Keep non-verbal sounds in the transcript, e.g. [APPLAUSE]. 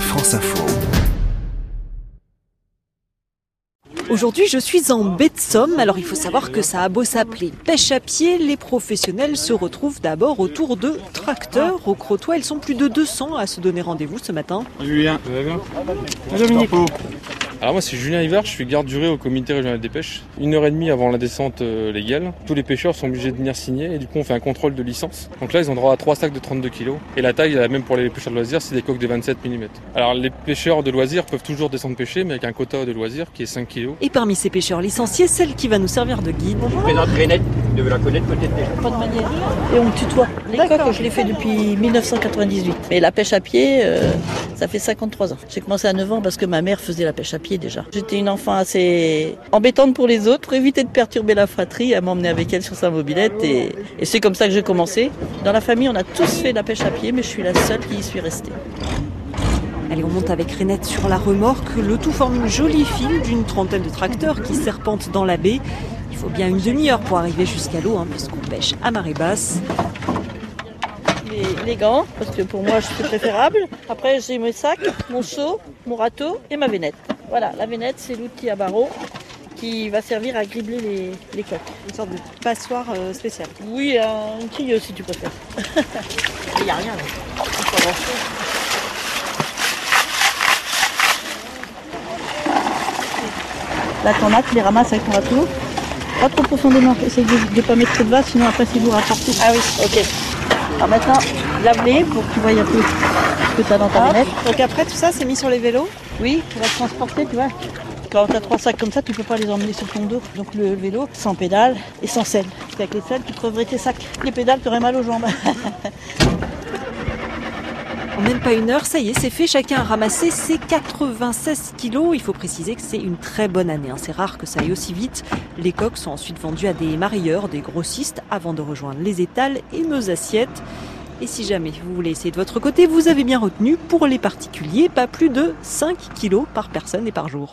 France Info. Aujourd'hui, je suis en baie de Somme. Alors, il faut savoir que ça a beau s'appeler pêche à pied, les professionnels se retrouvent d'abord autour de tracteurs. Au Crotoy, ils sont plus de 200 à se donner rendez-vous ce matin. Julien, vous allez bien Dominique. Alors moi c'est Julien Hiver, je suis garde durée au comité régional des pêches. Une heure et demie avant la descente euh, légale, tous les pêcheurs sont obligés de venir signer et du coup on fait un contrôle de licence. Donc là ils ont droit à trois sacs de 32 kg et la taille même pour les pêcheurs de loisirs c'est des coques de 27 mm. Alors les pêcheurs de loisirs peuvent toujours descendre pêcher mais avec un quota de loisirs qui est 5 kg. Et parmi ces pêcheurs licenciés, celle qui va nous servir de guide. Je présente Renette, vous devez la connaître peut-être déjà. Pas de manière. Et on me tutoie. Les coques, je l'ai fait depuis 1998. Mais la pêche à pied, euh, ça fait 53 ans. J'ai commencé à 9 ans parce que ma mère faisait la pêche à pied déjà. J'étais une enfant assez embêtante pour les autres, pour éviter de perturber la fratrie, à m'emmener avec elle sur sa mobilette. Et, et c'est comme ça que j'ai commencé. Dans la famille, on a tous fait la pêche à pied, mais je suis la seule qui y suis restée. Allez, on monte avec Renette sur la remorque. Le tout forme une jolie file d'une trentaine de tracteurs qui serpentent dans la baie. Il faut bien une demi-heure pour arriver jusqu'à l'eau, hein, puisqu'on pêche à marée basse. Les, les gants, parce que pour moi, c'est préférable. Après, j'ai mes sacs, mon seau, mon râteau et ma vénette. Voilà, la vénette, c'est l'outil à barreaux qui va servir à gribler les, les coques. Une sorte de passoire euh, spéciale. Oui, un tuyau si tu préfères. [LAUGHS] Il n'y a rien. Là. Là, t'en as, tu les ramasses avec ton râteau. Pas trop profondément, essaye de ne pas mettre trop de base, sinon après c'est lourd à. Ah oui, ok. Alors maintenant, lave-les pour que tu voies un peu ce que tu as dans ta vénette. Donc après, tout ça, c'est mis sur les vélos Oui, vas te transporter, tu vois. Quand tu as trois sacs comme ça, tu peux pas les emmener sur ton dos. Donc le vélo, sans pédale et sans selle. Parce qu'avec les selles, tu creverais tes sacs. Les pédales, tu aurais mal aux jambes. [LAUGHS] En même pas une heure, ça y est, c'est fait. Chacun a ramassé ses 96 kilos. Il faut préciser que c'est une très bonne année. hein. C'est rare que ça aille aussi vite. Les coques sont ensuite vendues à des marieurs, des grossistes, avant de rejoindre les étals et nos assiettes. Et si jamais vous voulez essayer de votre côté, vous avez bien retenu, pour les particuliers, pas plus de 5 kilos par personne et par jour.